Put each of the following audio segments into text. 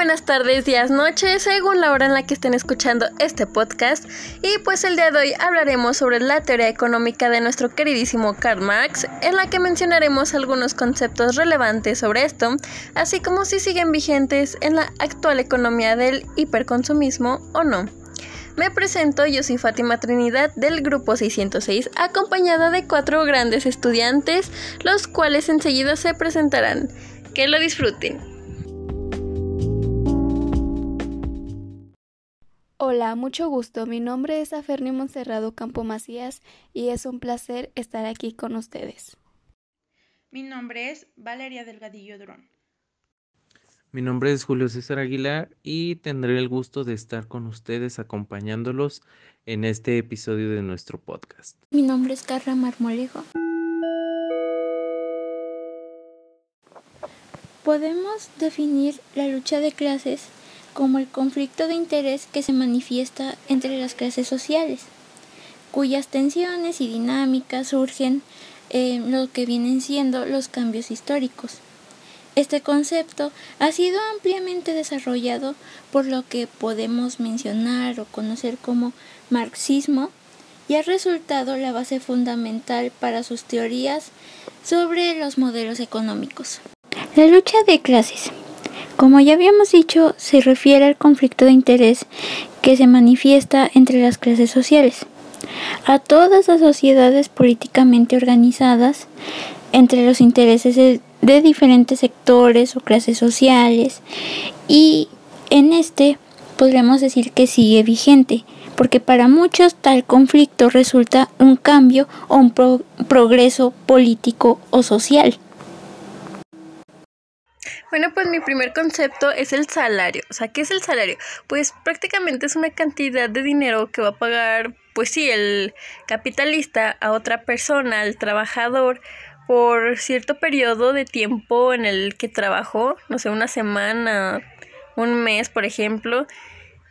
buenas tardes, días, noches, según la hora en la que estén escuchando este podcast. Y pues el día de hoy hablaremos sobre la teoría económica de nuestro queridísimo Karl Marx, en la que mencionaremos algunos conceptos relevantes sobre esto, así como si siguen vigentes en la actual economía del hiperconsumismo o no. Me presento, yo soy Fátima Trinidad del grupo 606, acompañada de cuatro grandes estudiantes, los cuales enseguida se presentarán. Que lo disfruten. Hola, mucho gusto. Mi nombre es Aferni Monserrado Campo Macías y es un placer estar aquí con ustedes. Mi nombre es Valeria Delgadillo Durón. Mi nombre es Julio César Aguilar y tendré el gusto de estar con ustedes acompañándolos en este episodio de nuestro podcast. Mi nombre es Carla Marmolejo. Podemos definir la lucha de clases como el conflicto de interés que se manifiesta entre las clases sociales, cuyas tensiones y dinámicas surgen en lo que vienen siendo los cambios históricos. Este concepto ha sido ampliamente desarrollado por lo que podemos mencionar o conocer como marxismo y ha resultado la base fundamental para sus teorías sobre los modelos económicos. La lucha de clases como ya habíamos dicho, se refiere al conflicto de interés que se manifiesta entre las clases sociales, a todas las sociedades políticamente organizadas, entre los intereses de, diferentes sectores o clases sociales, y en este podríamos decir que sigue vigente, porque para muchos tal conflicto resulta un cambio o un progreso político o social. Bueno, pues mi primer concepto es el salario. O sea, ¿qué es el salario? Pues prácticamente es una cantidad de dinero que va a pagar, pues sí, el capitalista a otra persona, al trabajador, por cierto periodo de tiempo en el que trabajó, no sé, una semana, un mes, por ejemplo,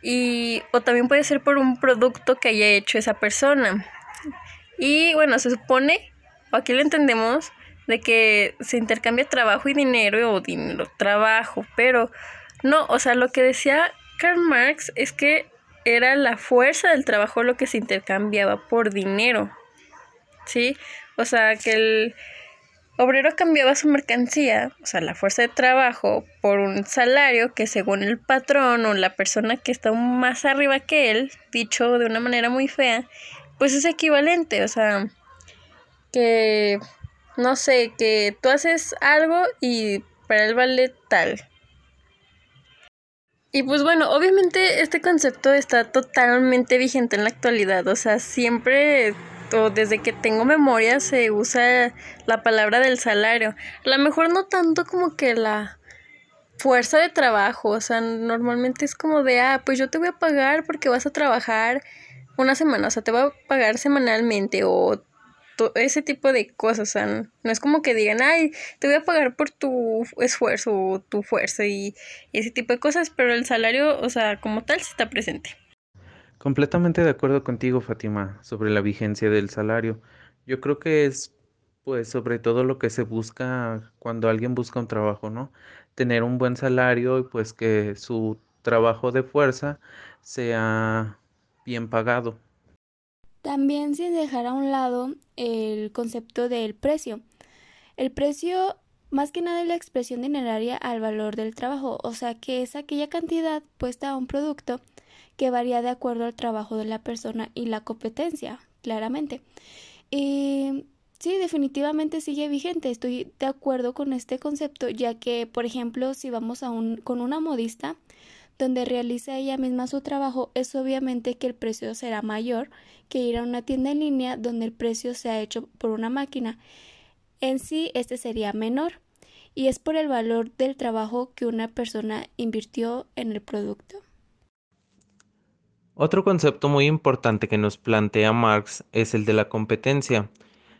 y o también puede ser por un producto que haya hecho esa persona. Y bueno, se supone, o aquí lo entendemos, de que se intercambia trabajo y dinero o dinero, trabajo, pero no, o sea, lo que decía Karl Marx es que era la fuerza del trabajo lo que se intercambiaba por dinero, ¿sí? O sea, que el obrero cambiaba su mercancía, o sea, la fuerza de trabajo, por un salario que según el patrón o la persona que está más arriba que él, dicho de una manera muy fea, pues es equivalente, o sea, que no sé, que tú haces algo y para él vale tal. Y pues bueno, obviamente este concepto está totalmente vigente en la actualidad, o sea, siempre o desde que tengo memoria se usa la palabra del salario. A lo mejor no tanto como que la fuerza de trabajo, o sea, normalmente es como de, ah, pues yo te voy a pagar porque vas a trabajar una semana, o sea, te voy a pagar semanalmente o ese tipo de cosas, o sea, no es como que digan, ay, te voy a pagar por tu esfuerzo o tu fuerza y, ese tipo de cosas, pero el salario, o sea, como tal, sí está presente. Completamente de acuerdo contigo, Fátima, sobre la vigencia del salario. Yo creo que es, pues, sobre todo lo que se busca cuando alguien busca un trabajo, ¿no? Tener un buen salario y pues que su trabajo de fuerza sea bien pagado. También sin dejar a un lado el concepto del precio. El precio más que nada es la expresión dineraria al valor del trabajo, o sea que es aquella cantidad puesta a un producto que varía de acuerdo al trabajo de la persona y la competencia, claramente. Y sí, definitivamente sigue vigente, estoy de acuerdo con este concepto, ya que, por ejemplo, si vamos a un, con una modista, donde realiza ella misma su trabajo, es obviamente que el precio será mayor que ir a una tienda en línea donde el precio se ha hecho por una máquina. En sí, este sería menor y es por el valor del trabajo que una persona invirtió en el producto. Otro concepto muy importante que nos plantea Marx es el de la competencia.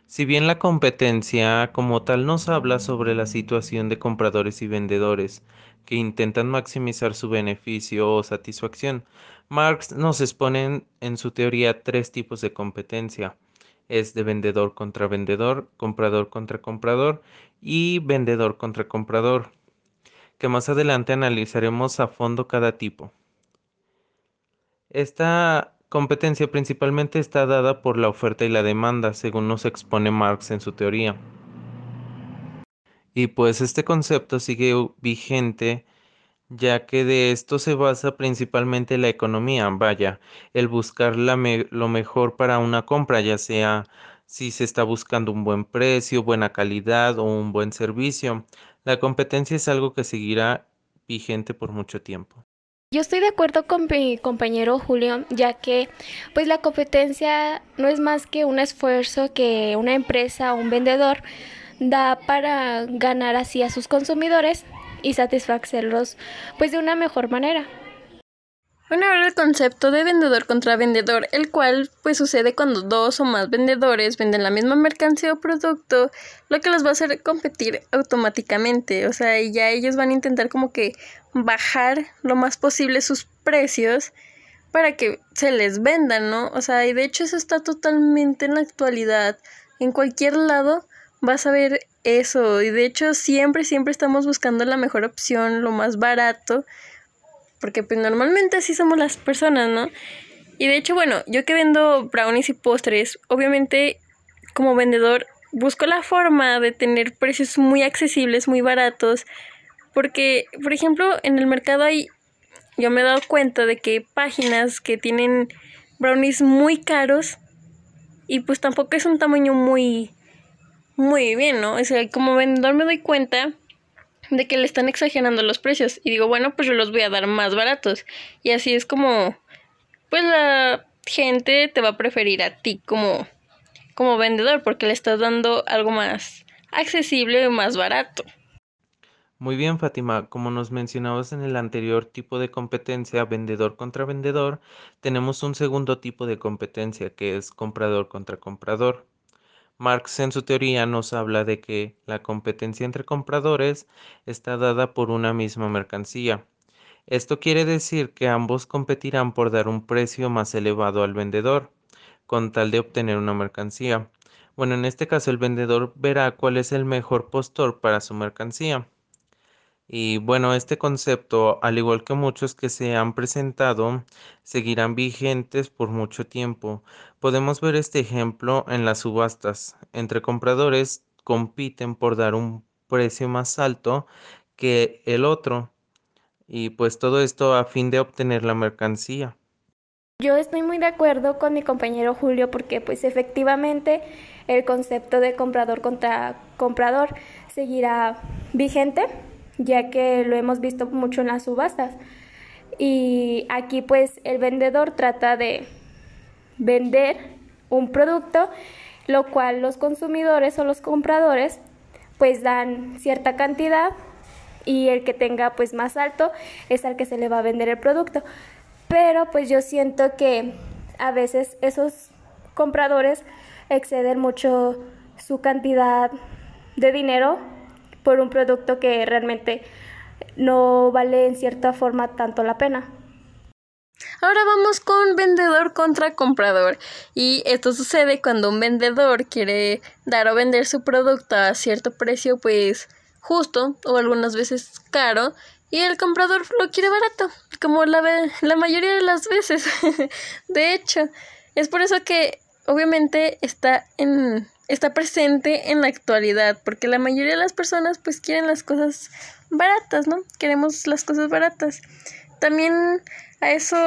Si bien la competencia como tal nos habla sobre la situación de compradores y vendedores que intentan maximizar su beneficio o satisfacción, Marx nos expone en su teoría tres tipos de competencia. Es de vendedor contra vendedor, comprador contra comprador y vendedor contra comprador. que más adelante analizaremos a fondo cada tipo. Esta competencia principalmente está dada por la oferta y la demanda, según nos expone Marx en su teoría. Y pues este concepto sigue vigente ya que de esto se basa principalmente la economía, vaya, el buscar lo mejor para una compra, ya sea si se está buscando un buen precio, buena calidad o un buen servicio. La competencia es algo que seguirá vigente por mucho tiempo. Yo estoy de acuerdo con mi compañero Julio, ya que pues la competencia no es más que un esfuerzo que una empresa o un vendedor da para ganar así a sus consumidores y satisfacerlos pues de una mejor manera. Bueno, ahora el concepto de vendedor contra vendedor, el cual pues sucede cuando dos o más vendedores venden la misma mercancía o producto, lo que los va a hacer competir automáticamente, o sea, ya ellos van a intentar como que bajar lo más posible sus precios para que se les vendan, ¿no? O sea, y de hecho eso está totalmente en la actualidad. En cualquier lado vas a ver eso, y de hecho siempre, siempre estamos buscando la mejor opción, lo más barato porque pues normalmente así somos las personas, ¿no? Y de hecho, bueno, yo que vendo brownies y postres, obviamente como vendedor busco la forma de tener precios muy accesibles, muy baratos, porque, por ejemplo, en el mercado hay, yo me he dado cuenta de que hay páginas que tienen brownies muy caros y pues tampoco es un tamaño muy, muy bien, ¿no? O sea, como vendedor me doy cuenta de que le están exagerando los precios. Y digo, bueno, pues yo los voy a dar más baratos. Y así es como, pues la gente te va a preferir a ti como, como vendedor porque le estás dando algo más accesible y más barato. Muy bien, Fátima. Como nos mencionabas en el anterior tipo de competencia, vendedor contra vendedor, tenemos un segundo tipo de competencia que es comprador contra comprador. Marx en su teoría nos habla de que la competencia entre compradores está dada por una misma mercancía. Esto quiere decir que ambos competirán por dar un precio más elevado al vendedor, con tal de obtener una mercancía. Bueno, en este caso el vendedor verá cuál es el mejor postor para su mercancía. Y bueno, este concepto, al igual que muchos que se han presentado, seguirán vigentes por mucho tiempo. Podemos ver este ejemplo en las subastas. Entre compradores compiten por dar un precio más alto que el otro. Y pues todo esto a fin de obtener la mercancía. Yo estoy muy de acuerdo con mi compañero Julio porque pues efectivamente el concepto de comprador contra comprador seguirá vigente ya que lo hemos visto mucho en las subastas. Y aquí pues el vendedor trata de vender un producto, lo cual los consumidores o los compradores pues dan cierta cantidad y el que tenga pues más alto es al que se le va a vender el producto. Pero pues yo siento que a veces esos compradores exceden mucho su cantidad de dinero por un producto que realmente no vale en cierta forma tanto la pena. Ahora vamos con vendedor contra comprador. Y esto sucede cuando un vendedor quiere dar o vender su producto a cierto precio, pues justo o algunas veces caro, y el comprador lo quiere barato, como la, la mayoría de las veces. de hecho, es por eso que obviamente está en está presente en la actualidad, porque la mayoría de las personas pues quieren las cosas baratas, ¿no? Queremos las cosas baratas. También a eso,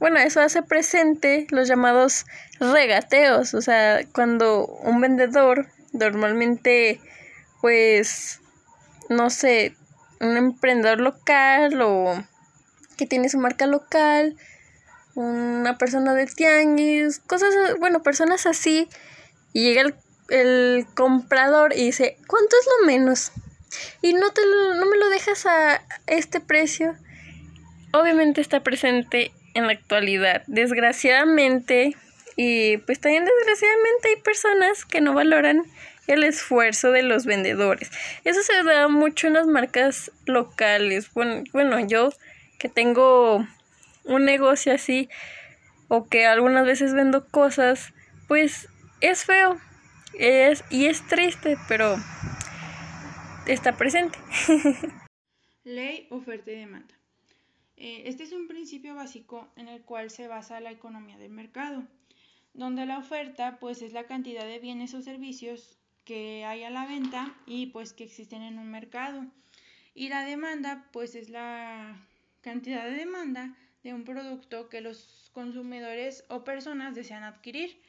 bueno, eso hace presente los llamados regateos, o sea, cuando un vendedor normalmente pues no sé, un emprendedor local o que tiene su marca local, una persona de tianguis, cosas, bueno, personas así y llega el, comprador y dice, ¿cuánto es lo menos? Y no, te no me lo dejas a este precio. Obviamente está presente en la actualidad. Desgraciadamente, y pues también desgraciadamente hay personas que no valoran el esfuerzo de los vendedores. Eso se da mucho en las marcas locales. Bueno, bueno, yo que tengo un negocio así o que algunas veces vendo cosas, pues es feo es, y es triste, pero está presente. Ley, oferta y demanda. Eh, este es un principio básico en el cual se basa la economía del mercado, donde la oferta pues es la cantidad de bienes o servicios que hay a la venta y pues que existen en un mercado. Y la demanda pues es la cantidad de demanda de un producto que los consumidores o personas desean adquirir.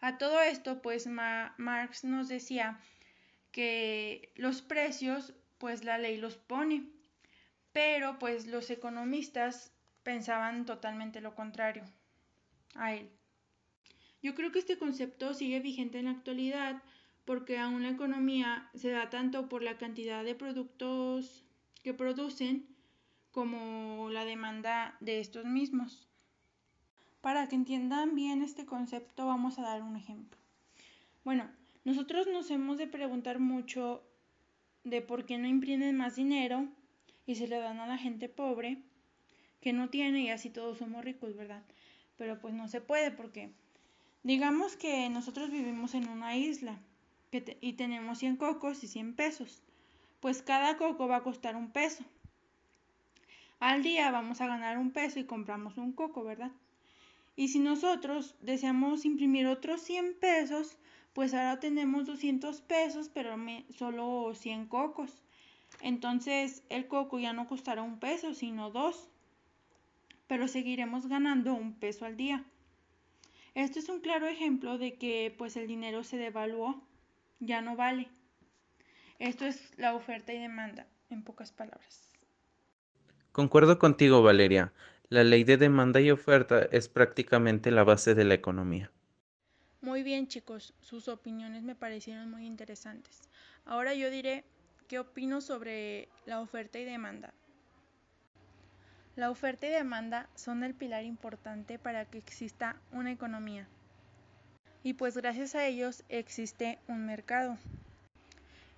A todo esto pues Marx nos decía que los precios pues la ley los pone. Pero pues los economistas pensaban totalmente lo contrario a él. Yo creo que este concepto sigue vigente en la actualidad porque aún la economía se da tanto por la cantidad de productos que producen como la demanda de estos mismos. Para que entiendan bien este concepto vamos a dar un ejemplo. Bueno, nosotros nos hemos de preguntar mucho de por qué no imprimen más dinero y se le dan a la gente pobre que no tiene y así todos somos ricos, ¿verdad? Pero pues no se puede porque digamos que nosotros vivimos en una isla y tenemos 100 cocos y 100 pesos. Pues cada coco va a costar un peso. Al día vamos a ganar un peso y compramos un coco, ¿verdad? Y si nosotros deseamos imprimir otros 100 pesos, pues ahora tenemos 200 pesos, pero solo 100 cocos. Entonces el coco ya no costará un peso, sino dos. Pero seguiremos ganando un peso al día. Esto es un claro ejemplo de que pues el dinero se devaluó, ya no vale. Esto es la oferta y demanda, en pocas palabras. Concuerdo contigo, Valeria. La ley de demanda y oferta es prácticamente la base de la economía. Muy bien chicos, sus opiniones me parecieron muy interesantes. Ahora yo diré qué opino sobre la oferta y demanda. La oferta y demanda son el pilar importante para que exista una economía. Y pues gracias a ellos existe un mercado.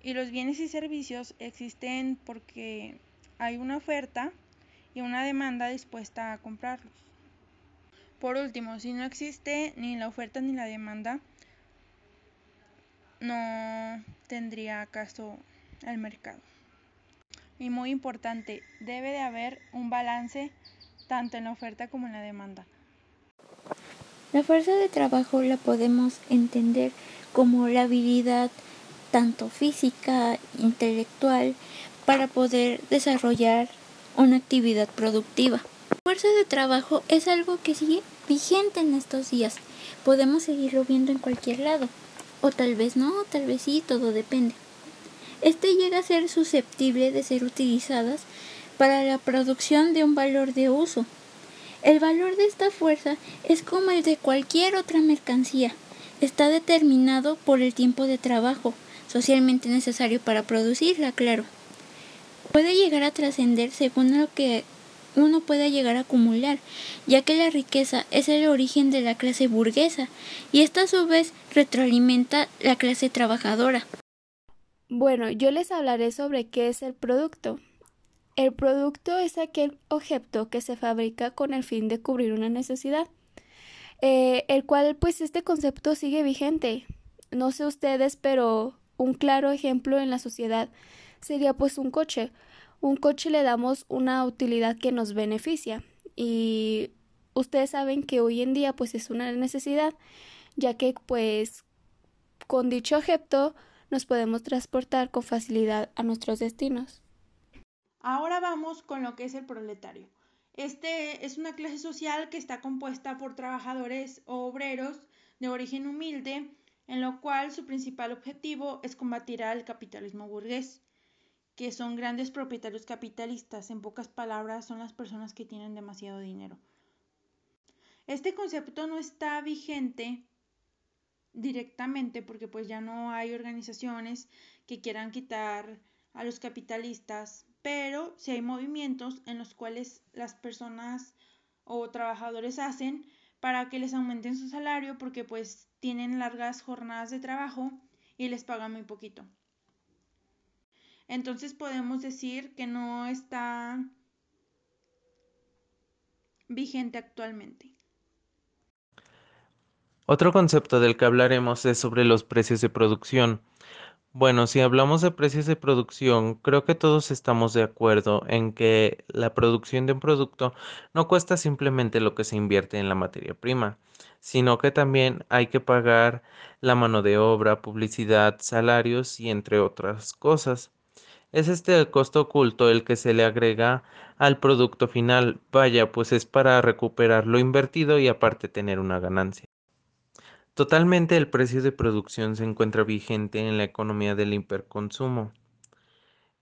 Y los bienes y servicios existen porque hay una oferta y una demanda dispuesta a comprarlos. Por último, si no existe ni la oferta ni la demanda, no tendría caso el mercado. Y muy importante, debe de haber un balance tanto en la oferta como en la demanda. La fuerza de trabajo la podemos entender como la habilidad tanto física, intelectual, para poder desarrollar una actividad productiva. La fuerza de trabajo es algo que sigue vigente en estos días. Podemos seguirlo viendo en cualquier lado. O tal vez no, tal vez sí, todo depende. Este llega a ser susceptible de ser utilizadas para la producción de un valor de uso. El valor de esta fuerza es como el de cualquier otra mercancía. Está determinado por el tiempo de trabajo, socialmente necesario para producirla, claro. Puede llegar a trascender según lo que uno pueda llegar a acumular, ya que la riqueza es el origen de la clase burguesa y esta a su vez retroalimenta la clase trabajadora. Bueno, yo les hablaré sobre qué es el producto. El producto es aquel objeto que se fabrica con el fin de cubrir una necesidad, eh, el cual pues este concepto sigue vigente. No sé ustedes, pero un claro ejemplo en la sociedad sería pues un coche un coche le damos una utilidad que nos beneficia y ustedes saben que hoy en día pues es una necesidad ya que pues con dicho objeto nos podemos transportar con facilidad a nuestros destinos. Ahora vamos con lo que es el proletario. Este es una clase social que está compuesta por trabajadores o obreros de origen humilde, en lo cual su principal objetivo es combatir al capitalismo burgués que son grandes propietarios capitalistas, en pocas palabras son las personas que tienen demasiado dinero. Este concepto no está vigente directamente porque pues ya no hay organizaciones que quieran quitar a los capitalistas, pero sí hay movimientos en los cuales las personas o trabajadores hacen para que les aumenten su salario porque pues tienen largas jornadas de trabajo y les pagan muy poquito entonces podemos decir que no está vigente actualmente. Otro concepto del que hablaremos es sobre los precios de producción. Bueno, si hablamos de precios de producción, creo que todos estamos de acuerdo en que la producción de un producto no cuesta simplemente lo que se invierte en la materia prima, sino que también hay que pagar la mano de obra, publicidad, salarios y entre otras cosas. Es este el costo oculto el que se le agrega al producto final. Vaya, pues es para recuperar lo invertido y aparte tener una ganancia. Totalmente el precio de producción se encuentra vigente en la economía del hiperconsumo.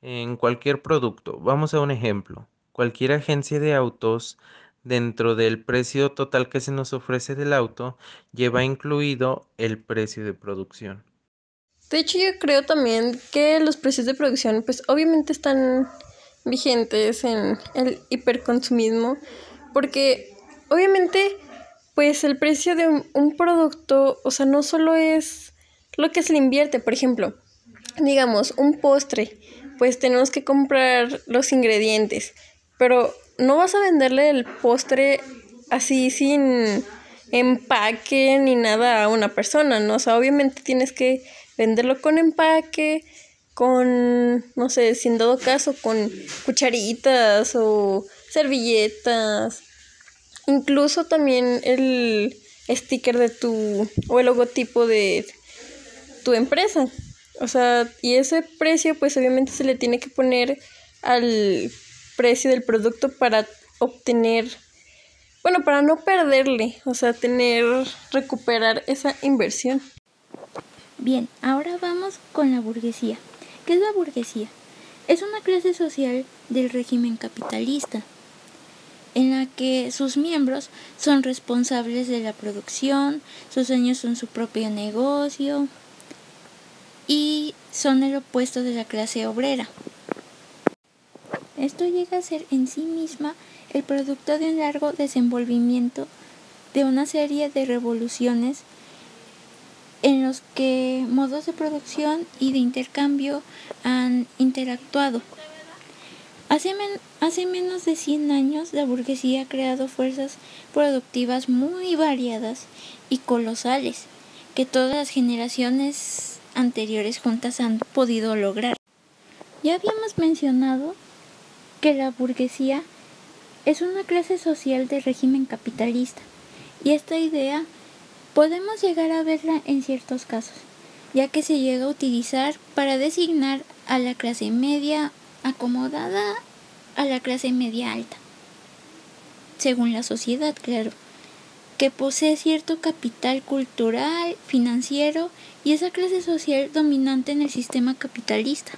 En cualquier producto, vamos a un ejemplo, cualquier agencia de autos dentro del precio total que se nos ofrece del auto lleva incluido el precio de producción. De hecho, yo creo también que los precios de producción, pues obviamente están vigentes en el hiperconsumismo, porque obviamente pues el precio de un, producto, o sea, no solo es lo que se le invierte, por ejemplo, digamos, un postre, pues tenemos que comprar los ingredientes, pero no vas a venderle el postre así sin empaque ni nada a una persona, ¿no? O sea, obviamente tienes que venderlo con empaque, con, no sé, sin dado caso, con cucharitas o servilletas Incluso también el sticker de tu o el logotipo de tu empresa. O sea, y ese precio pues obviamente se le tiene que poner al precio del producto para obtener, bueno, para no perderle, o sea, tener, recuperar esa inversión. Bien, ahora vamos con la burguesía. ¿Qué es la burguesía? Es una clase social del régimen capitalista en la que sus miembros son responsables de la producción, sus dueños son su propio negocio y son el opuesto de la clase obrera. Esto llega a ser en sí misma el producto de un largo desenvolvimiento de una serie de revoluciones en los que modos de producción y de intercambio han interactuado. Hace, menos de 100 años la burguesía ha creado fuerzas productivas muy variadas y colosales que todas las generaciones anteriores juntas han podido lograr. Ya habíamos mencionado que la burguesía es una clase social de régimen capitalista y esta idea podemos llegar a verla en ciertos casos, ya que se llega a utilizar para designar a la clase media acomodada a la clase media alta, según la sociedad, claro, que posee cierto capital cultural, financiero y esa clase social dominante en el sistema capitalista.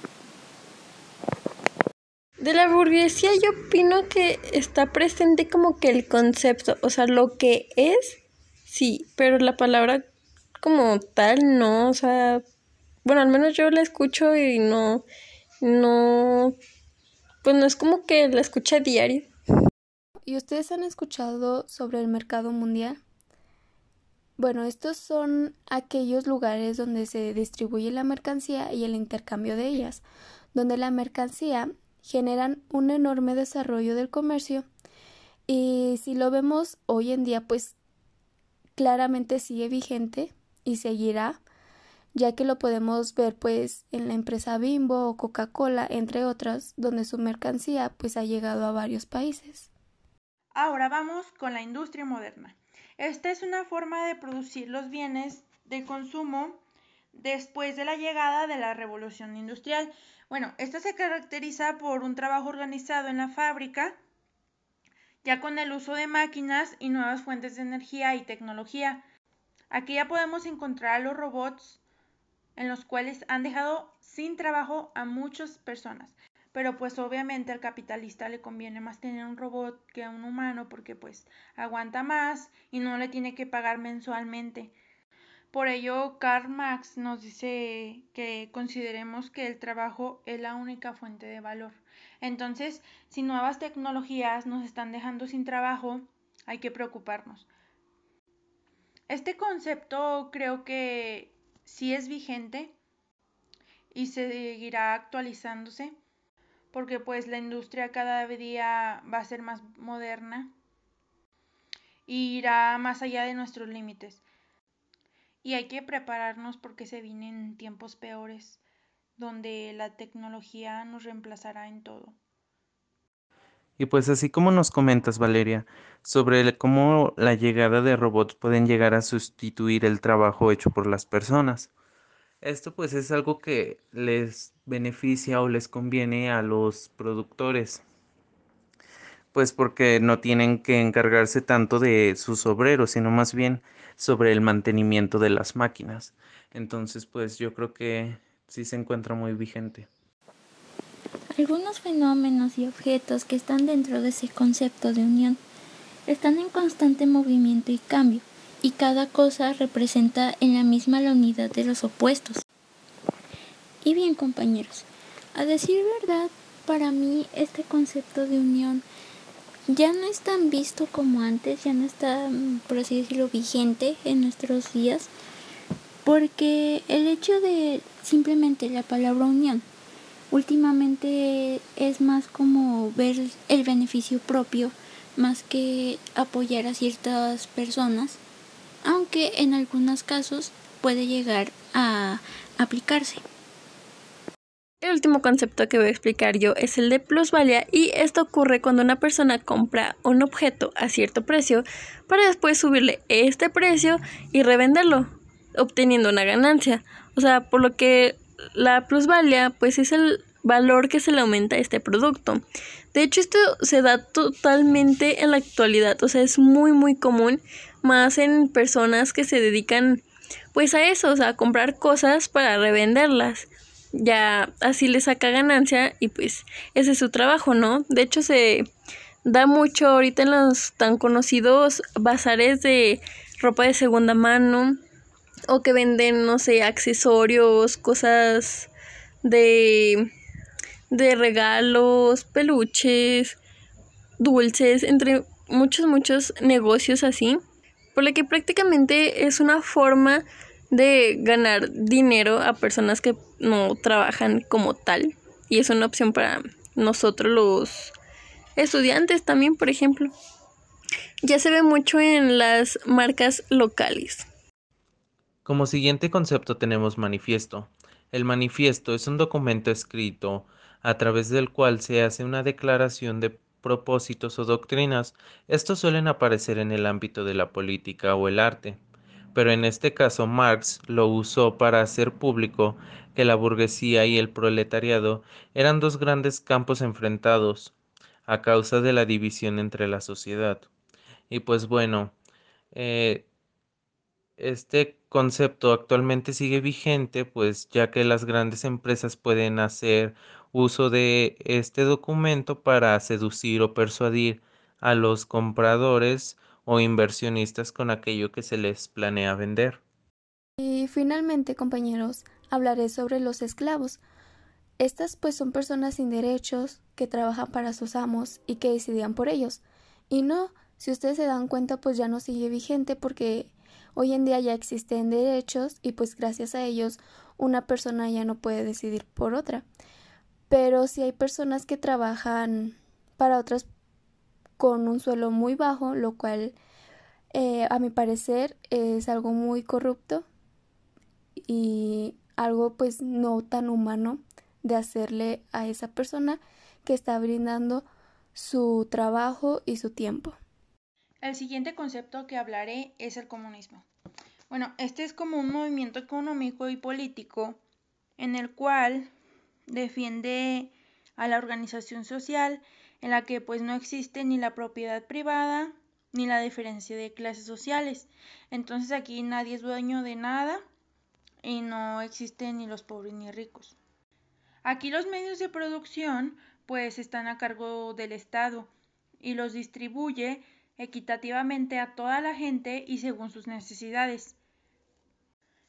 De la burguesía yo opino que está presente como que el concepto, o sea, lo que es, sí, pero la palabra como tal no, o sea, bueno, al menos yo la escucho y no, no, pues no es como que la escucha diario. ¿Y ustedes han escuchado sobre el mercado mundial? Bueno, estos son aquellos lugares donde se distribuye la mercancía y el intercambio de ellas, donde la mercancía generan un enorme desarrollo del comercio y si lo vemos hoy en día pues claramente sigue vigente y seguirá ya que lo podemos ver pues en la empresa Bimbo o Coca-Cola, entre otras, donde su mercancía pues ha llegado a varios países. Ahora vamos con la industria moderna. Esta es una forma de producir los bienes de consumo después de la llegada de la revolución industrial. Bueno, esta se caracteriza por un trabajo organizado en la fábrica, ya con el uso de máquinas y nuevas fuentes de energía y tecnología. Aquí ya podemos encontrar a los robots en los cuales han dejado sin trabajo a muchas personas. Pero pues obviamente al capitalista le conviene más tener un robot que a un humano porque pues aguanta más y no le tiene que pagar mensualmente. Por ello, Karl Marx nos dice que consideremos que el trabajo es la única fuente de valor. Entonces, si nuevas tecnologías nos están dejando sin trabajo, hay que preocuparnos. Este concepto creo que sí es vigente y seguirá actualizándose porque pues la industria cada día va a ser más moderna y irá más allá de nuestros límites. Y hay que prepararnos porque se vienen tiempos peores donde la tecnología nos reemplazará en todo. Y pues así como nos comentas, Valeria, sobre cómo la llegada de robots pueden llegar a sustituir el trabajo hecho por las personas. Esto pues es algo que les beneficia o les conviene a los productores, pues porque no tienen que encargarse tanto de sus obreros, sino más bien sobre el mantenimiento de las máquinas. Entonces pues yo creo que sí se encuentra muy vigente. Algunos fenómenos y objetos que están dentro de ese concepto de unión están en constante movimiento y cambio, y cada cosa representa en la misma la unidad de los opuestos. Y bien compañeros, a decir verdad, para mí este concepto de unión ya no es tan visto como antes, ya no está, por así decirlo, vigente en nuestros días, porque el hecho de simplemente la palabra unión últimamente es más como ver el beneficio propio más que apoyar a ciertas personas, aunque en algunos casos puede llegar a aplicarse. El último concepto que voy a explicar yo es el de plusvalía y esto ocurre cuando una persona compra un objeto a cierto precio para después subirle este precio y revenderlo, obteniendo una ganancia. O sea, por lo que la plusvalía pues es el valor que se le aumenta a este producto. De hecho, esto se da totalmente en la actualidad, o sea, es muy muy común, más en personas que se dedican pues a eso, o sea, a comprar cosas para revenderlas. Ya así le saca ganancia y pues ese es su trabajo, ¿no? De hecho, se da mucho ahorita en los tan conocidos bazares de ropa de segunda mano o que venden, no sé, accesorios, cosas de, de regalos, peluches, dulces, entre muchos, muchos negocios así, por lo que prácticamente es una forma de ganar dinero a personas que no trabajan como tal y es una opción para nosotros los estudiantes también, por ejemplo. Ya se ve mucho en las marcas locales. Como siguiente concepto tenemos manifiesto. El manifiesto es un documento escrito a través del cual se hace una declaración de propósitos o doctrinas. Estos suelen aparecer en el ámbito de la política o el arte, pero en este caso Marx lo usó para hacer público que la burguesía y el proletariado eran dos grandes campos enfrentados a causa de la división entre la sociedad. Y pues bueno, eh, este concepto actualmente sigue vigente, pues ya que las grandes empresas pueden hacer uso de este documento para seducir o persuadir a los compradores o inversionistas con aquello que se les planea vender. Y finalmente, compañeros, hablaré sobre los esclavos. Estas pues son personas sin derechos que trabajan para sus amos y que decidían por ellos. Y no, si ustedes se dan cuenta, pues ya no sigue vigente porque Hoy en día ya existen derechos y pues gracias a ellos una persona ya no puede decidir por otra. Pero si hay personas que trabajan para otras con un suelo muy bajo, lo cual eh, a mi parecer es algo muy corrupto y algo pues no tan humano de hacerle a esa persona que está brindando su trabajo y su tiempo. El siguiente concepto que hablaré es el comunismo. Bueno, este es como un movimiento económico y político en el cual defiende a la organización social en la que pues no existe ni la propiedad privada ni la diferencia de clases sociales. Entonces aquí nadie es dueño de nada y no existen ni los pobres ni ricos. Aquí los medios de producción pues están a cargo del Estado y los distribuye equitativamente a toda la gente y según sus necesidades.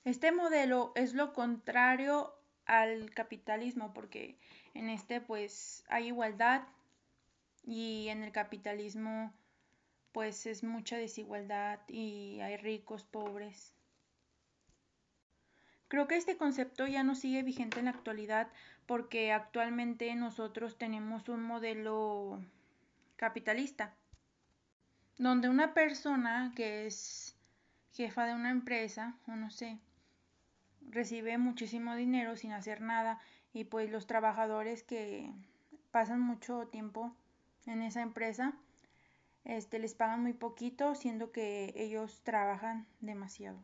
Este modelo es lo contrario al capitalismo porque en este pues hay igualdad y en el capitalismo pues es mucha desigualdad y hay ricos, pobres. Creo que este concepto ya no sigue vigente en la actualidad porque actualmente nosotros tenemos un modelo capitalista donde una persona que es jefa de una empresa, o no sé, recibe muchísimo dinero sin hacer nada y pues los trabajadores que pasan mucho tiempo en esa empresa este, les pagan muy poquito, siendo que ellos trabajan demasiado.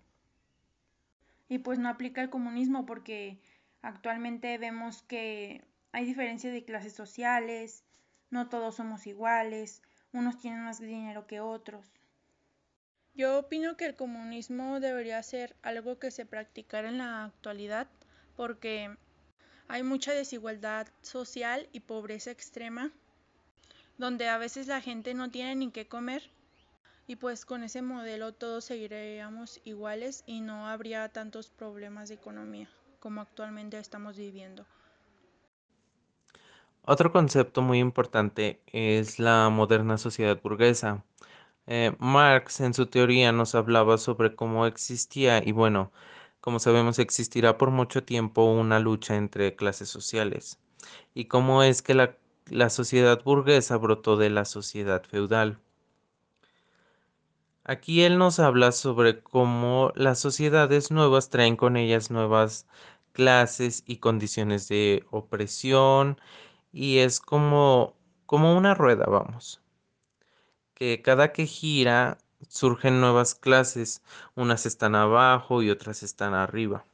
Y pues no aplica el comunismo porque actualmente vemos que hay diferencia de clases sociales, no todos somos iguales, unos tienen más dinero que otros. Yo opino que el comunismo debería ser algo que se practicara en la actualidad porque hay mucha desigualdad social y pobreza extrema donde a veces la gente no tiene ni qué comer y pues con ese modelo todos seguiríamos iguales y no habría tantos problemas de economía como actualmente estamos viviendo. Otro concepto muy importante es la moderna sociedad burguesa. Eh, Marx en su teoría nos hablaba sobre cómo existía y bueno, como sabemos existirá por mucho tiempo una lucha entre clases sociales y cómo es que la la sociedad burguesa brotó de la sociedad feudal. Aquí él nos habla sobre cómo las sociedades nuevas traen con ellas nuevas clases y condiciones de opresión y es como, como una rueda, vamos. Que cada que gira surgen nuevas clases, unas están abajo y otras están arriba.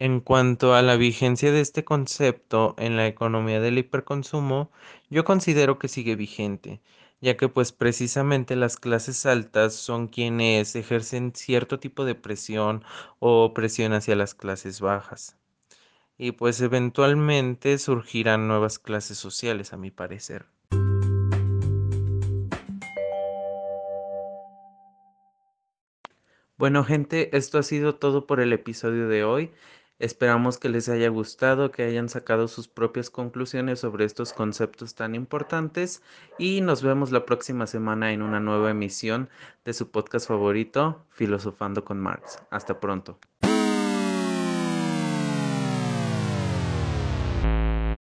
En cuanto a la vigencia de este concepto en la economía del hiperconsumo, yo considero que sigue vigente, ya que pues precisamente las clases altas son quienes ejercen cierto tipo de presión o presión hacia las clases bajas. Y pues eventualmente surgirán nuevas clases sociales, a mi parecer. Bueno gente, esto ha sido todo por el episodio de hoy. Esperamos que les haya gustado, que hayan sacado sus propias conclusiones sobre estos conceptos tan importantes y nos vemos la próxima semana en una nueva emisión de su podcast favorito, Filosofando con Marx. Hasta pronto.